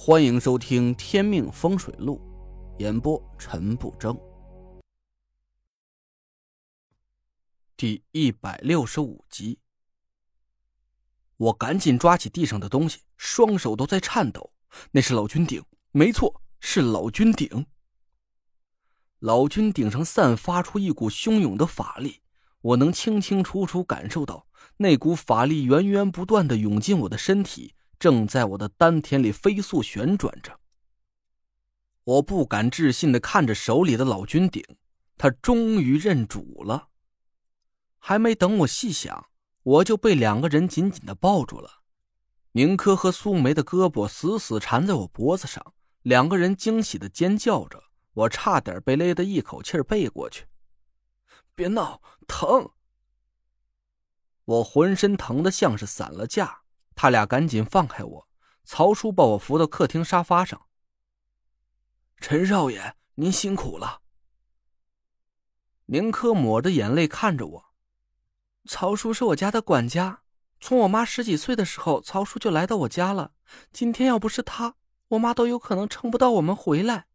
欢迎收听《天命风水录》，演播陈不争，第一百六十五集。我赶紧抓起地上的东西，双手都在颤抖。那是老君鼎，没错，是老君鼎。老君鼎上散发出一股汹涌的法力，我能清清楚楚感受到那股法力源源不断的涌进我的身体。正在我的丹田里飞速旋转着，我不敢置信的看着手里的老君鼎，他终于认主了。还没等我细想，我就被两个人紧紧的抱住了。宁珂和苏梅的胳膊死死缠在我脖子上，两个人惊喜的尖叫着，我差点被勒得一口气背过去。别闹，疼！我浑身疼的像是散了架。他俩赶紧放开我，曹叔把我扶到客厅沙发上。陈少爷，您辛苦了。宁珂抹着眼泪看着我。曹叔是我家的管家，从我妈十几岁的时候，曹叔就来到我家了。今天要不是他，我妈都有可能撑不到我们回来。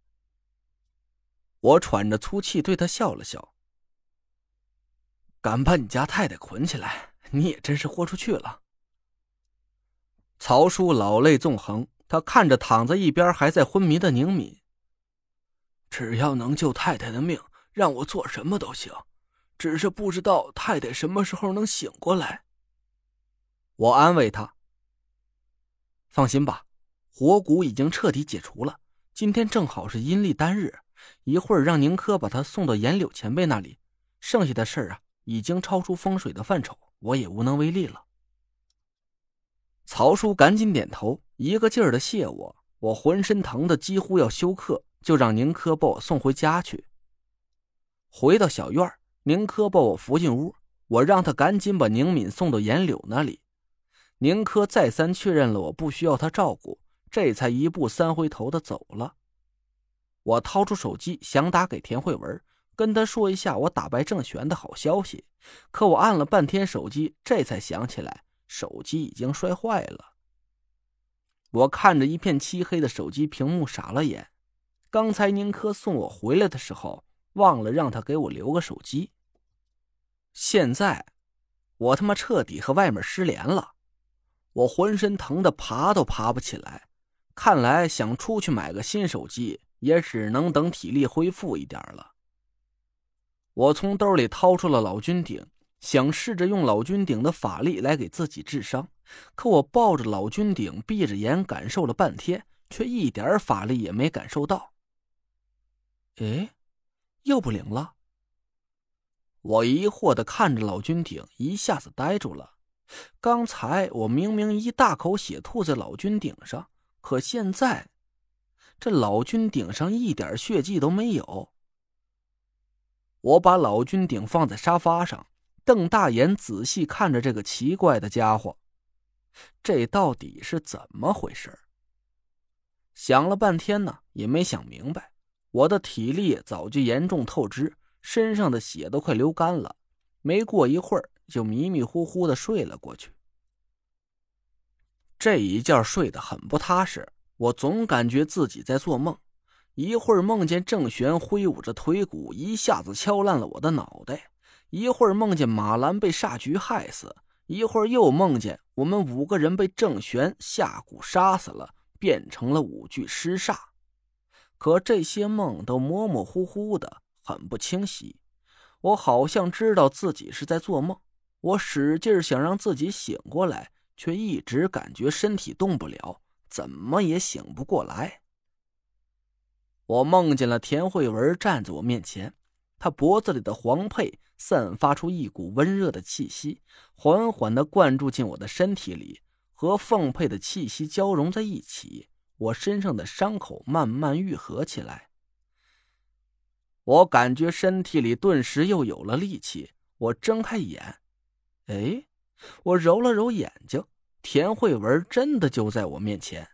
我喘着粗气对他笑了笑。敢把你家太太捆起来，你也真是豁出去了。曹叔老泪纵横，他看着躺在一边还在昏迷的宁敏。只要能救太太的命，让我做什么都行，只是不知道太太什么时候能醒过来。我安慰他：“放心吧，火蛊已经彻底解除了。今天正好是阴历单日，一会儿让宁珂把他送到严柳前辈那里。剩下的事儿啊，已经超出风水的范畴，我也无能为力了。”曹叔赶紧点头，一个劲儿的谢我。我浑身疼的几乎要休克，就让宁珂把我送回家去。回到小院，宁珂把我扶进屋，我让他赶紧把宁敏送到严柳那里。宁珂再三确认了我不需要他照顾，这才一步三回头的走了。我掏出手机想打给田慧文，跟他说一下我打败郑玄的好消息，可我按了半天手机，这才想起来。手机已经摔坏了，我看着一片漆黑的手机屏幕傻了眼。刚才宁珂送我回来的时候，忘了让他给我留个手机。现在，我他妈彻底和外面失联了，我浑身疼的爬都爬不起来。看来想出去买个新手机，也只能等体力恢复一点了。我从兜里掏出了老君鼎。想试着用老君鼎的法力来给自己治伤，可我抱着老君鼎，闭着眼感受了半天，却一点法力也没感受到。哎，又不灵了。我疑惑的看着老君鼎，一下子呆住了。刚才我明明一大口血吐在老君鼎上，可现在，这老君鼎上一点血迹都没有。我把老君鼎放在沙发上。瞪大眼仔细看着这个奇怪的家伙，这到底是怎么回事？想了半天呢，也没想明白。我的体力早就严重透支，身上的血都快流干了。没过一会儿，就迷迷糊糊的睡了过去。这一觉睡得很不踏实，我总感觉自己在做梦。一会儿梦见郑玄挥舞着腿骨，一下子敲烂了我的脑袋。一会儿梦见马兰被煞局害死，一会儿又梦见我们五个人被郑玄下蛊杀死了，变成了五具尸煞。可这些梦都模模糊糊的，很不清晰。我好像知道自己是在做梦，我使劲想让自己醒过来，却一直感觉身体动不了，怎么也醒不过来。我梦见了田慧文站在我面前，他脖子里的黄佩。散发出一股温热的气息，缓缓的灌注进我的身体里，和凤佩的气息交融在一起，我身上的伤口慢慢愈合起来。我感觉身体里顿时又有了力气。我睁开眼，哎，我揉了揉眼睛，田慧文真的就在我面前。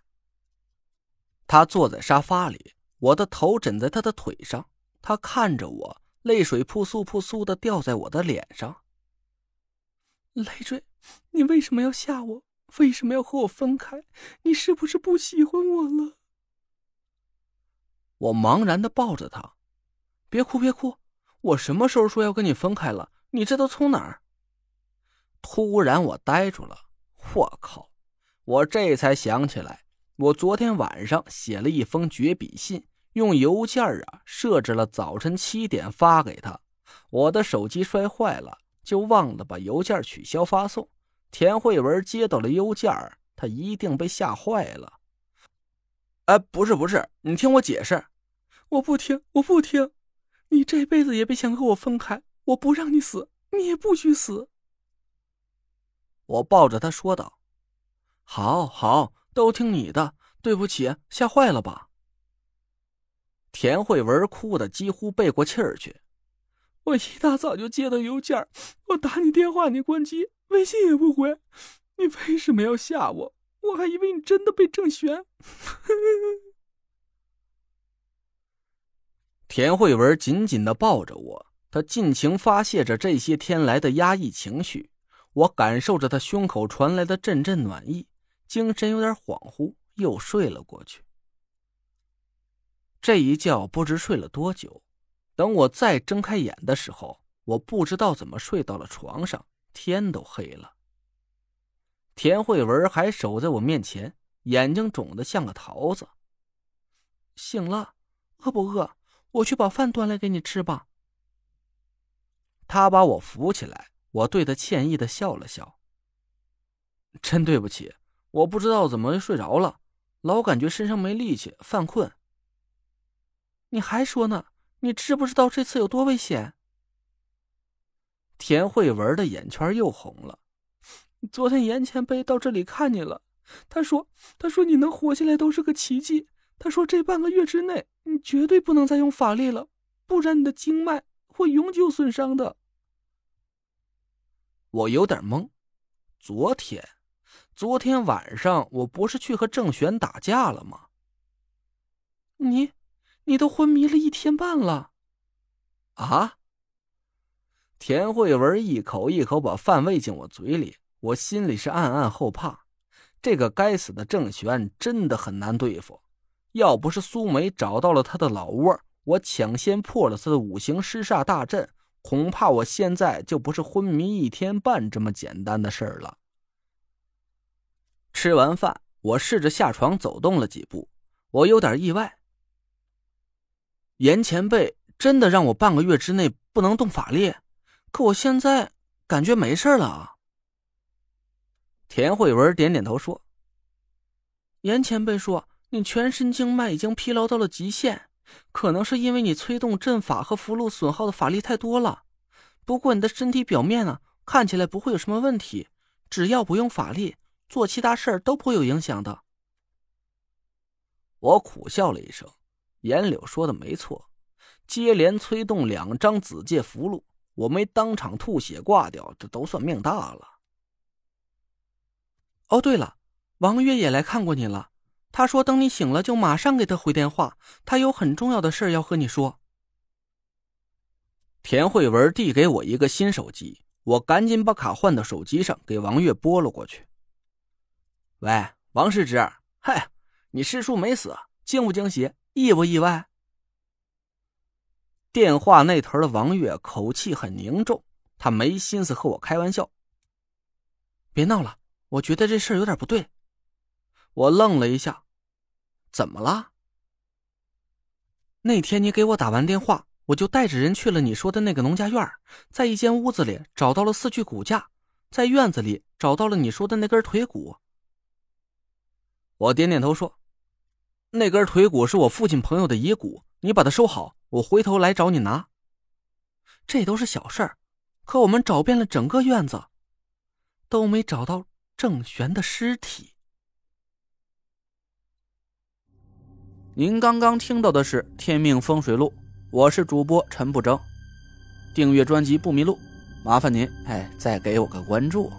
他坐在沙发里，我的头枕在他的腿上，他看着我。泪水扑簌扑簌的掉在我的脸上。累赘，你为什么要吓我？为什么要和我分开？你是不是不喜欢我了？我茫然的抱着他，别哭别哭，我什么时候说要跟你分开了？你这都从哪儿？突然我呆住了，我靠！我这才想起来，我昨天晚上写了一封绝笔信，用邮件啊设置了早晨七点发给他，我的手机摔坏了，就忘了把邮件取消发送。田慧文接到了邮件，他一定被吓坏了。哎，不是不是，你听我解释。我不听，我不听。你这辈子也别想和我分开，我不让你死，你也不许死。我抱着他说道：“好好，都听你的。对不起，吓坏了吧？”田慧文哭的几乎背过气儿去。我一大早就接到邮件，我打你电话你关机，微信也不回，你为什么要吓我？我还以为你真的被郑玄。田慧文紧紧的抱着我，她尽情发泄着这些天来的压抑情绪。我感受着她胸口传来的阵阵暖意，精神有点恍惚，又睡了过去。这一觉不知睡了多久。等我再睁开眼的时候，我不知道怎么睡到了床上，天都黑了。田慧文还守在我面前，眼睛肿得像个桃子。醒了，饿不饿？我去把饭端来给你吃吧。他把我扶起来，我对他歉意的笑了笑。真对不起，我不知道怎么睡着了，老感觉身上没力气，犯困。你还说呢？你知不知道这次有多危险？田慧文的眼圈又红了。昨天严前辈到这里看你了，他说：“他说你能活下来都是个奇迹。他说这半个月之内，你绝对不能再用法力了，不然你的经脉会永久损伤的。”我有点懵。昨天，昨天晚上我不是去和郑玄打架了吗？你。你都昏迷了一天半了，啊！田慧文一口一口把饭喂进我嘴里，我心里是暗暗后怕。这个该死的郑玄真的很难对付，要不是苏梅找到了他的老窝，我抢先破了他的五行尸煞大阵，恐怕我现在就不是昏迷一天半这么简单的事儿了。吃完饭，我试着下床走动了几步，我有点意外。严前辈真的让我半个月之内不能动法力，可我现在感觉没事了啊。田慧文点点头说：“严前辈说你全身经脉已经疲劳到了极限，可能是因为你催动阵法和符箓损耗的法力太多了。不过你的身体表面呢，看起来不会有什么问题，只要不用法力，做其他事儿都不会有影响的。”我苦笑了一声。严柳说的没错，接连催动两张紫界符箓，我没当场吐血挂掉，这都算命大了。哦，对了，王月也来看过你了，他说等你醒了就马上给他回电话，他有很重要的事要和你说。田慧文递给我一个新手机，我赶紧把卡换到手机上，给王月拨了过去。喂，王师侄，嗨，你师叔没死，惊不惊喜？意不意外？电话那头的王月口气很凝重，他没心思和我开玩笑。别闹了，我觉得这事有点不对。我愣了一下，怎么了？那天你给我打完电话，我就带着人去了你说的那个农家院，在一间屋子里找到了四具骨架，在院子里找到了你说的那根腿骨。我点点头说。那根腿骨是我父亲朋友的遗骨，你把它收好，我回头来找你拿。这都是小事儿，可我们找遍了整个院子，都没找到郑玄的尸体。您刚刚听到的是《天命风水录》，我是主播陈不争。订阅专辑不迷路，麻烦您哎，再给我个关注。